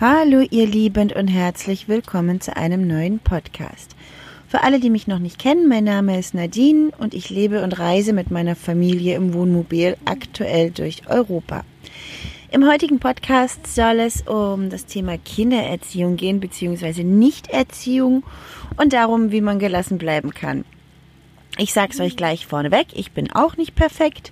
Hallo ihr Lieben und herzlich willkommen zu einem neuen Podcast. Für alle, die mich noch nicht kennen, mein Name ist Nadine und ich lebe und reise mit meiner Familie im Wohnmobil aktuell durch Europa. Im heutigen Podcast soll es um das Thema Kindererziehung gehen, beziehungsweise Nichterziehung und darum, wie man gelassen bleiben kann. Ich sag's euch gleich vorneweg, ich bin auch nicht perfekt.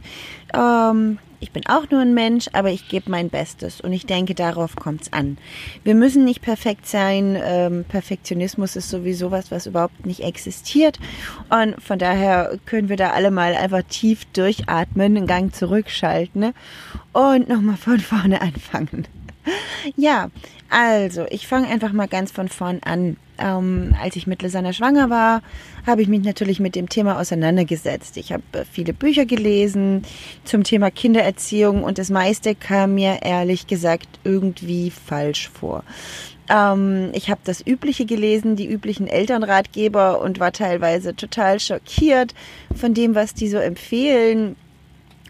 Ähm, ich bin auch nur ein Mensch, aber ich gebe mein Bestes und ich denke, darauf kommt es an. Wir müssen nicht perfekt sein. Ähm, Perfektionismus ist sowieso was, was überhaupt nicht existiert. Und von daher können wir da alle mal einfach tief durchatmen, einen Gang zurückschalten ne? und nochmal von vorne anfangen. Ja, also ich fange einfach mal ganz von vorn an. Ähm, als ich mit Lisanna schwanger war, habe ich mich natürlich mit dem Thema auseinandergesetzt. Ich habe äh, viele Bücher gelesen zum Thema Kindererziehung und das meiste kam mir ehrlich gesagt irgendwie falsch vor. Ähm, ich habe das Übliche gelesen, die üblichen Elternratgeber und war teilweise total schockiert von dem, was die so empfehlen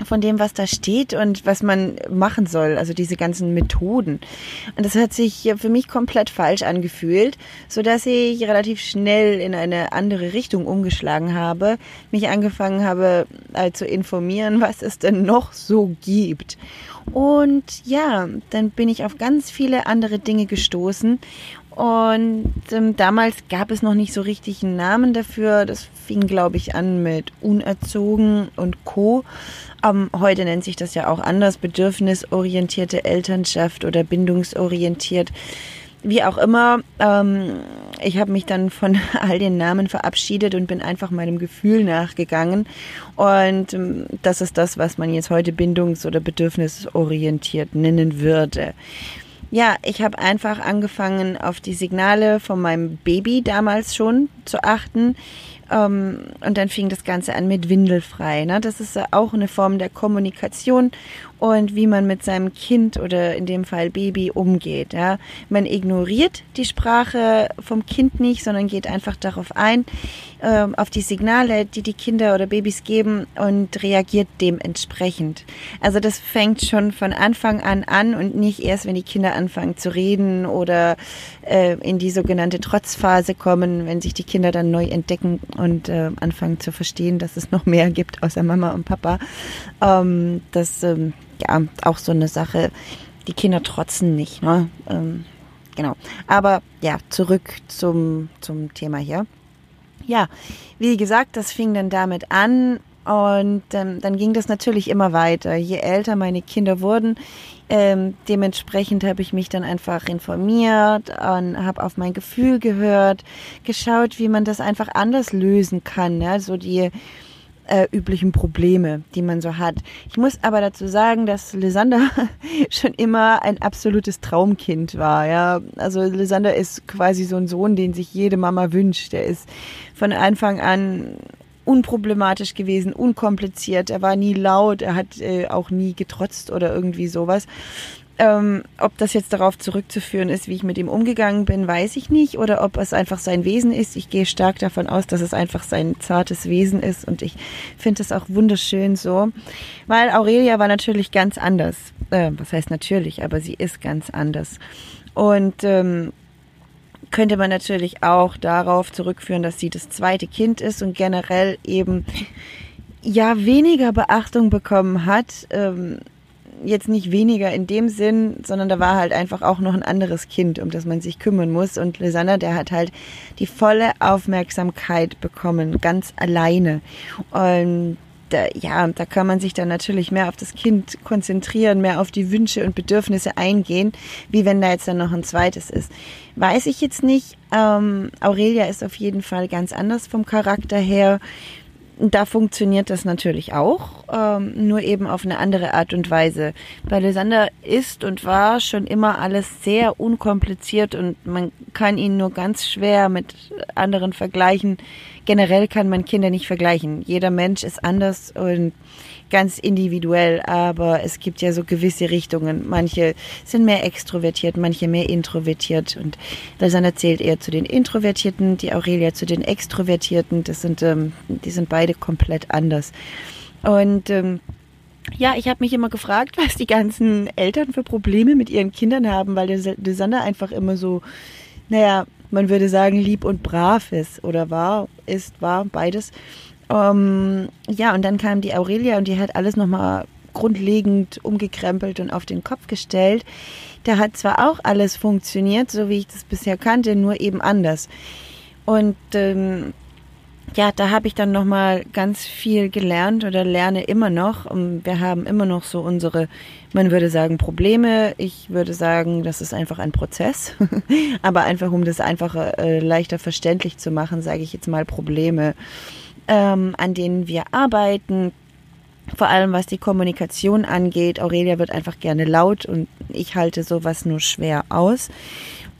von dem, was da steht und was man machen soll, also diese ganzen Methoden. Und das hat sich für mich komplett falsch angefühlt, so dass ich relativ schnell in eine andere Richtung umgeschlagen habe, mich angefangen habe äh, zu informieren, was es denn noch so gibt. Und ja, dann bin ich auf ganz viele andere Dinge gestoßen und ähm, damals gab es noch nicht so richtig einen Namen dafür. Das fing, glaube ich, an mit Unerzogen und Co. Ähm, heute nennt sich das ja auch anders, bedürfnisorientierte Elternschaft oder bindungsorientiert. Wie auch immer, ähm, ich habe mich dann von all den Namen verabschiedet und bin einfach meinem Gefühl nachgegangen. Und ähm, das ist das, was man jetzt heute bindungs- oder bedürfnisorientiert nennen würde. Ja, ich habe einfach angefangen, auf die Signale von meinem Baby damals schon zu achten. Ähm, und dann fing das Ganze an mit Windelfrei. Ne? Das ist auch eine Form der Kommunikation und wie man mit seinem Kind oder in dem Fall Baby umgeht. Ja? Man ignoriert die Sprache vom Kind nicht, sondern geht einfach darauf ein, äh, auf die Signale, die die Kinder oder Babys geben und reagiert dementsprechend. Also das fängt schon von Anfang an an und nicht erst, wenn die Kinder anfangen zu reden oder äh, in die sogenannte Trotzphase kommen, wenn sich die Kinder dann neu entdecken und äh, anfangen zu verstehen, dass es noch mehr gibt außer Mama und Papa. Ähm, das ähm, ja auch so eine Sache. Die Kinder trotzen nicht, ne? Ähm, genau. Aber ja, zurück zum, zum Thema hier. Ja, wie gesagt, das fing dann damit an und ähm, dann ging das natürlich immer weiter. Je älter meine Kinder wurden, ähm, dementsprechend habe ich mich dann einfach informiert und habe auf mein Gefühl gehört, geschaut, wie man das einfach anders lösen kann. Ja? So die äh, üblichen Probleme, die man so hat. Ich muss aber dazu sagen, dass Lysander schon immer ein absolutes Traumkind war. Ja, also Lysander ist quasi so ein Sohn, den sich jede Mama wünscht. Er ist von Anfang an unproblematisch gewesen, unkompliziert. Er war nie laut, er hat äh, auch nie getrotzt oder irgendwie sowas. Ähm, ob das jetzt darauf zurückzuführen ist, wie ich mit ihm umgegangen bin, weiß ich nicht. Oder ob es einfach sein Wesen ist. Ich gehe stark davon aus, dass es einfach sein zartes Wesen ist. Und ich finde es auch wunderschön so. Weil Aurelia war natürlich ganz anders. Äh, was heißt natürlich, aber sie ist ganz anders. Und ähm, könnte man natürlich auch darauf zurückführen, dass sie das zweite Kind ist und generell eben ja weniger Beachtung bekommen hat. Ähm, jetzt nicht weniger in dem Sinn, sondern da war halt einfach auch noch ein anderes Kind, um das man sich kümmern muss. Und Lisanna, der hat halt die volle Aufmerksamkeit bekommen, ganz alleine. Und da, ja, da kann man sich dann natürlich mehr auf das Kind konzentrieren, mehr auf die Wünsche und Bedürfnisse eingehen, wie wenn da jetzt dann noch ein zweites ist. Weiß ich jetzt nicht. Ähm, Aurelia ist auf jeden Fall ganz anders vom Charakter her da funktioniert das natürlich auch, ähm, nur eben auf eine andere Art und Weise. Bei Lysander ist und war schon immer alles sehr unkompliziert und man kann ihn nur ganz schwer mit anderen vergleichen. Generell kann man Kinder nicht vergleichen. Jeder Mensch ist anders und ganz individuell, aber es gibt ja so gewisse Richtungen. Manche sind mehr extrovertiert, manche mehr introvertiert und Lysander zählt eher zu den Introvertierten, die Aurelia zu den Extrovertierten. Das sind, ähm, die sind beide komplett anders. Und ähm, ja, ich habe mich immer gefragt, was die ganzen Eltern für Probleme mit ihren Kindern haben, weil der, der Sander einfach immer so, naja, man würde sagen, lieb und brav ist oder war, ist, war, beides. Ähm, ja, und dann kam die Aurelia und die hat alles nochmal grundlegend umgekrempelt und auf den Kopf gestellt. Da hat zwar auch alles funktioniert, so wie ich das bisher kannte, nur eben anders. Und ähm, ja, da habe ich dann nochmal ganz viel gelernt oder lerne immer noch. Wir haben immer noch so unsere, man würde sagen, Probleme. Ich würde sagen, das ist einfach ein Prozess. Aber einfach, um das einfacher, äh, leichter verständlich zu machen, sage ich jetzt mal Probleme, ähm, an denen wir arbeiten. Vor allem was die Kommunikation angeht. Aurelia wird einfach gerne laut und ich halte sowas nur schwer aus.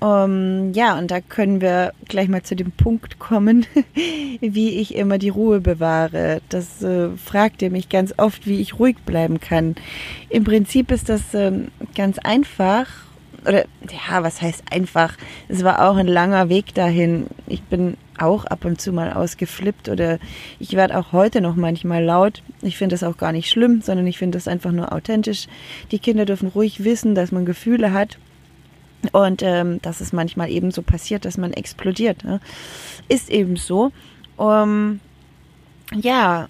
Um, ähm, ja, und da können wir gleich mal zu dem Punkt kommen, wie ich immer die Ruhe bewahre. Das äh, fragt ihr mich ganz oft, wie ich ruhig bleiben kann. Im Prinzip ist das äh, ganz einfach. Oder ja, was heißt einfach? Es war auch ein langer Weg dahin. Ich bin auch ab und zu mal ausgeflippt oder ich werde auch heute noch manchmal laut. Ich finde das auch gar nicht schlimm, sondern ich finde das einfach nur authentisch. Die Kinder dürfen ruhig wissen, dass man Gefühle hat und ähm, dass es manchmal eben so passiert, dass man explodiert. Ne? Ist eben so. Um, ja,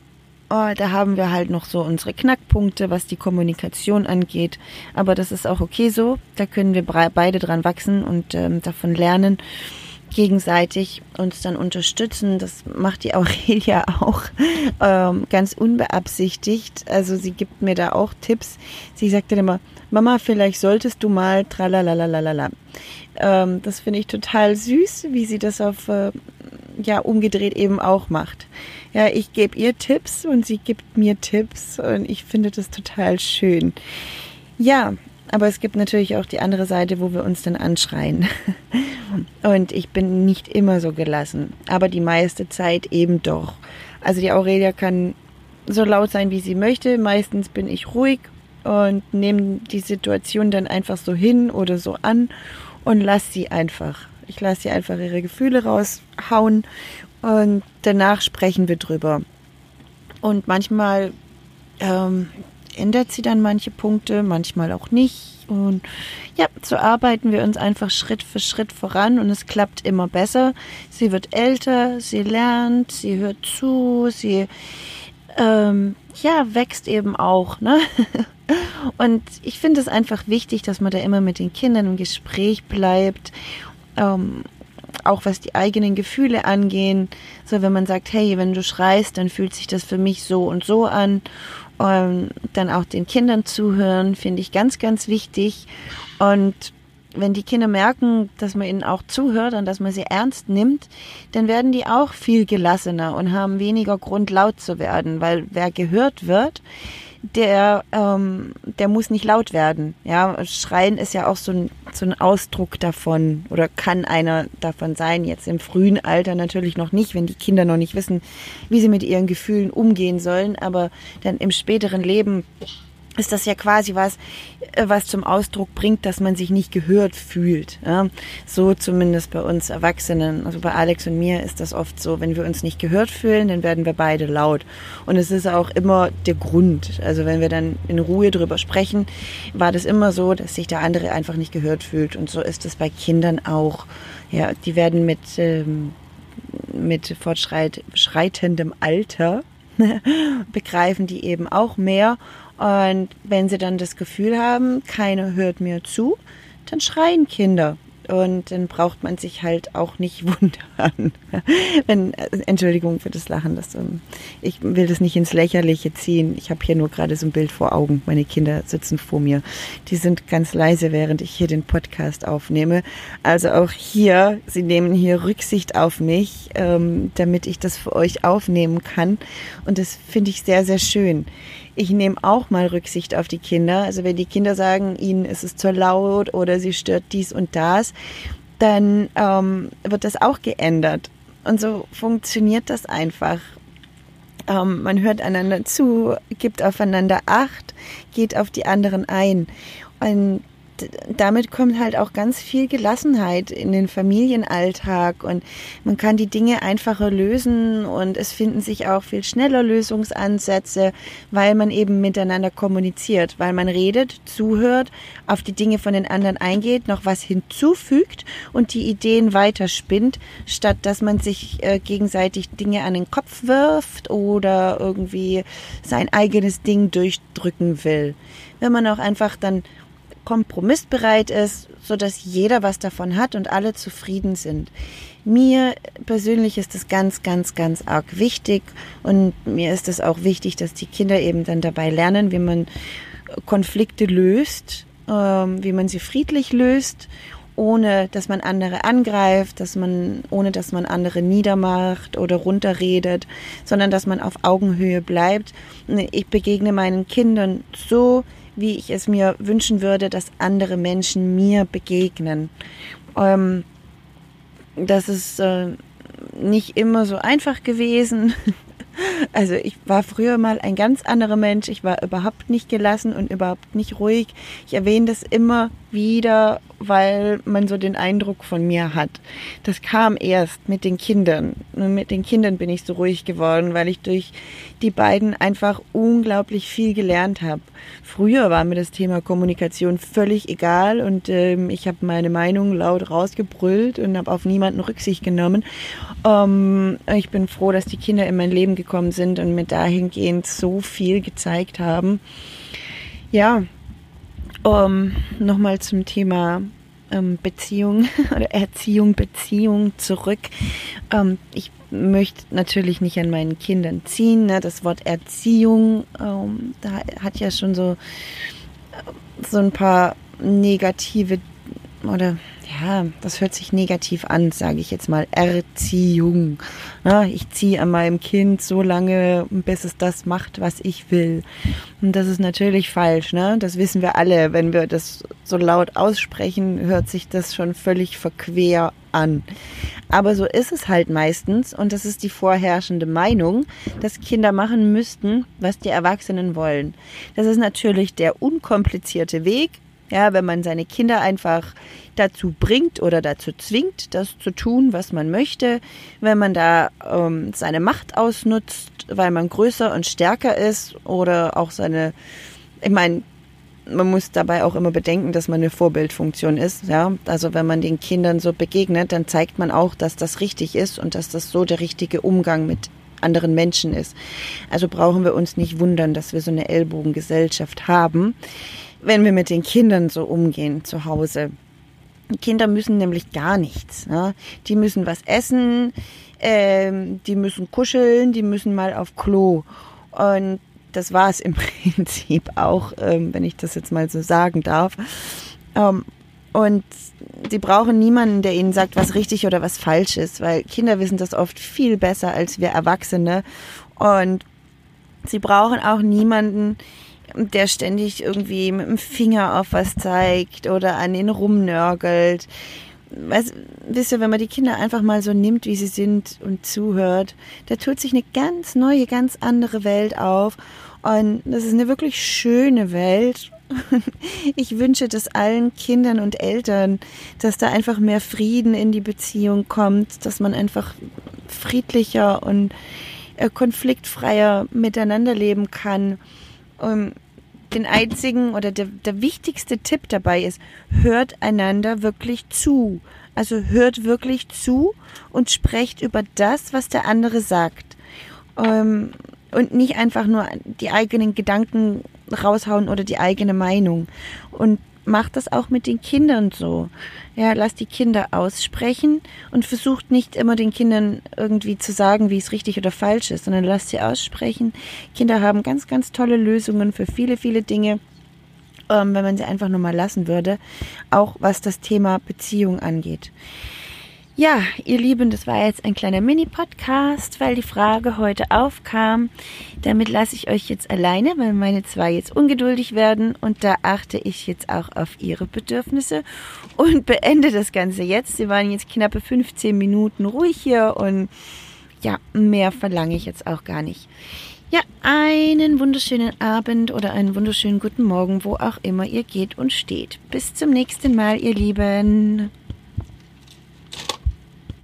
oh, da haben wir halt noch so unsere Knackpunkte, was die Kommunikation angeht. Aber das ist auch okay so. Da können wir beide dran wachsen und ähm, davon lernen gegenseitig uns dann unterstützen. Das macht die Aurelia auch ähm, ganz unbeabsichtigt. Also sie gibt mir da auch Tipps. Sie sagt dann immer, Mama, vielleicht solltest du mal tralalalalala. Ähm, das finde ich total süß, wie sie das auf äh, ja umgedreht eben auch macht. Ja, ich gebe ihr Tipps und sie gibt mir Tipps und ich finde das total schön. Ja, aber es gibt natürlich auch die andere Seite, wo wir uns dann anschreien. Und ich bin nicht immer so gelassen, aber die meiste Zeit eben doch. Also die Aurelia kann so laut sein, wie sie möchte. Meistens bin ich ruhig und nehme die Situation dann einfach so hin oder so an und lasse sie einfach. Ich lasse sie einfach ihre Gefühle raushauen und danach sprechen wir drüber. Und manchmal ähm, ändert sie dann manche Punkte, manchmal auch nicht. Und ja, so arbeiten wir uns einfach Schritt für Schritt voran und es klappt immer besser. Sie wird älter, sie lernt, sie hört zu, sie ähm, ja, wächst eben auch. Ne? Und ich finde es einfach wichtig, dass man da immer mit den Kindern im Gespräch bleibt. Ähm, auch was die eigenen Gefühle angehen. So, wenn man sagt, hey, wenn du schreist, dann fühlt sich das für mich so und so an. Und dann auch den Kindern zuhören, finde ich ganz, ganz wichtig. Und wenn die Kinder merken, dass man ihnen auch zuhört und dass man sie ernst nimmt, dann werden die auch viel gelassener und haben weniger Grund laut zu werden, weil wer gehört wird, der, ähm, der muss nicht laut werden. Ja, Schreien ist ja auch so ein, so ein Ausdruck davon oder kann einer davon sein. Jetzt im frühen Alter natürlich noch nicht, wenn die Kinder noch nicht wissen, wie sie mit ihren Gefühlen umgehen sollen, aber dann im späteren Leben ist das ja quasi was, äh, was zum Ausdruck bringt, dass man sich nicht gehört fühlt. Ja? So zumindest bei uns Erwachsenen. Also bei Alex und mir ist das oft so, wenn wir uns nicht gehört fühlen, dann werden wir beide laut. Und es ist auch immer der Grund. Also wenn wir dann in Ruhe drüber sprechen, war das immer so, dass sich der andere einfach nicht gehört fühlt. Und so ist es bei Kindern auch. Ja, die werden mit, ähm, mit fortschreitendem Alter begreifen die eben auch mehr und wenn sie dann das Gefühl haben, keiner hört mir zu, dann schreien Kinder. Und dann braucht man sich halt auch nicht wundern. Wenn, Entschuldigung für das Lachen. Das, ähm, ich will das nicht ins Lächerliche ziehen. Ich habe hier nur gerade so ein Bild vor Augen. Meine Kinder sitzen vor mir. Die sind ganz leise, während ich hier den Podcast aufnehme. Also auch hier, sie nehmen hier Rücksicht auf mich, ähm, damit ich das für euch aufnehmen kann. Und das finde ich sehr, sehr schön ich nehme auch mal Rücksicht auf die Kinder. Also wenn die Kinder sagen, ihnen ist es zu laut oder sie stört dies und das, dann ähm, wird das auch geändert. Und so funktioniert das einfach. Ähm, man hört einander zu, gibt aufeinander Acht, geht auf die anderen ein. Und damit kommt halt auch ganz viel Gelassenheit in den Familienalltag und man kann die Dinge einfacher lösen und es finden sich auch viel schneller Lösungsansätze, weil man eben miteinander kommuniziert, weil man redet, zuhört, auf die Dinge von den anderen eingeht, noch was hinzufügt und die Ideen weiterspinnt, statt dass man sich äh, gegenseitig Dinge an den Kopf wirft oder irgendwie sein eigenes Ding durchdrücken will. Wenn man auch einfach dann kompromissbereit ist, so dass jeder was davon hat und alle zufrieden sind. Mir persönlich ist das ganz, ganz, ganz arg wichtig und mir ist es auch wichtig, dass die Kinder eben dann dabei lernen, wie man Konflikte löst, ähm, wie man sie friedlich löst, ohne dass man andere angreift, dass man, ohne dass man andere niedermacht oder runterredet, sondern dass man auf Augenhöhe bleibt. Ich begegne meinen Kindern so, wie ich es mir wünschen würde, dass andere Menschen mir begegnen. Ähm, das ist äh, nicht immer so einfach gewesen. Also ich war früher mal ein ganz anderer Mensch. Ich war überhaupt nicht gelassen und überhaupt nicht ruhig. Ich erwähne das immer wieder, weil man so den Eindruck von mir hat. Das kam erst mit den Kindern. Und mit den Kindern bin ich so ruhig geworden, weil ich durch die beiden einfach unglaublich viel gelernt habe. Früher war mir das Thema Kommunikation völlig egal und ähm, ich habe meine Meinung laut rausgebrüllt und habe auf niemanden Rücksicht genommen. Ähm, ich bin froh, dass die Kinder in mein Leben gekommen sind und mir dahingehend so viel gezeigt haben. Ja, um, Nochmal zum Thema ähm, Beziehung oder Erziehung, Beziehung zurück. Ähm, ich möchte natürlich nicht an meinen Kindern ziehen. Ne? Das Wort Erziehung, ähm, da hat ja schon so, so ein paar negative oder ja, das hört sich negativ an, sage ich jetzt mal. Erziehung. Ja, ich ziehe an meinem Kind so lange, bis es das macht, was ich will. Und das ist natürlich falsch, ne? Das wissen wir alle. Wenn wir das so laut aussprechen, hört sich das schon völlig verquer an. Aber so ist es halt meistens und das ist die vorherrschende Meinung, dass Kinder machen müssten, was die Erwachsenen wollen. Das ist natürlich der unkomplizierte Weg, ja, wenn man seine Kinder einfach dazu bringt oder dazu zwingt, das zu tun, was man möchte, wenn man da ähm, seine Macht ausnutzt, weil man größer und stärker ist oder auch seine, ich meine, man muss dabei auch immer bedenken, dass man eine Vorbildfunktion ist. Ja, also wenn man den Kindern so begegnet, dann zeigt man auch, dass das richtig ist und dass das so der richtige Umgang mit anderen Menschen ist. Also brauchen wir uns nicht wundern, dass wir so eine Ellbogengesellschaft haben wenn wir mit den Kindern so umgehen zu Hause. Kinder müssen nämlich gar nichts. Ne? Die müssen was essen, ähm, die müssen kuscheln, die müssen mal auf Klo. Und das war es im Prinzip auch, ähm, wenn ich das jetzt mal so sagen darf. Ähm, und sie brauchen niemanden, der ihnen sagt, was richtig oder was falsch ist, weil Kinder wissen das oft viel besser als wir Erwachsene. Und sie brauchen auch niemanden, der ständig irgendwie mit dem Finger auf was zeigt oder an ihn rumnörgelt. Weißt, wisst ihr, wenn man die Kinder einfach mal so nimmt, wie sie sind und zuhört, da tut sich eine ganz neue, ganz andere Welt auf. Und das ist eine wirklich schöne Welt. Ich wünsche das allen Kindern und Eltern, dass da einfach mehr Frieden in die Beziehung kommt, dass man einfach friedlicher und äh, konfliktfreier miteinander leben kann. Und den einzigen oder der, der wichtigste Tipp dabei ist, hört einander wirklich zu. Also hört wirklich zu und sprecht über das, was der andere sagt. Ähm, und nicht einfach nur die eigenen Gedanken raushauen oder die eigene Meinung. Und macht das auch mit den Kindern so. Ja, lasst die Kinder aussprechen und versucht nicht immer den Kindern irgendwie zu sagen, wie es richtig oder falsch ist, sondern lasst sie aussprechen. Kinder haben ganz, ganz tolle Lösungen für viele, viele Dinge, ähm, wenn man sie einfach nur mal lassen würde, auch was das Thema Beziehung angeht. Ja, ihr Lieben, das war jetzt ein kleiner Mini-Podcast, weil die Frage heute aufkam. Damit lasse ich euch jetzt alleine, weil meine zwei jetzt ungeduldig werden und da achte ich jetzt auch auf ihre Bedürfnisse und beende das Ganze jetzt. Sie waren jetzt knappe 15 Minuten ruhig hier und ja, mehr verlange ich jetzt auch gar nicht. Ja, einen wunderschönen Abend oder einen wunderschönen guten Morgen, wo auch immer ihr geht und steht. Bis zum nächsten Mal, ihr Lieben.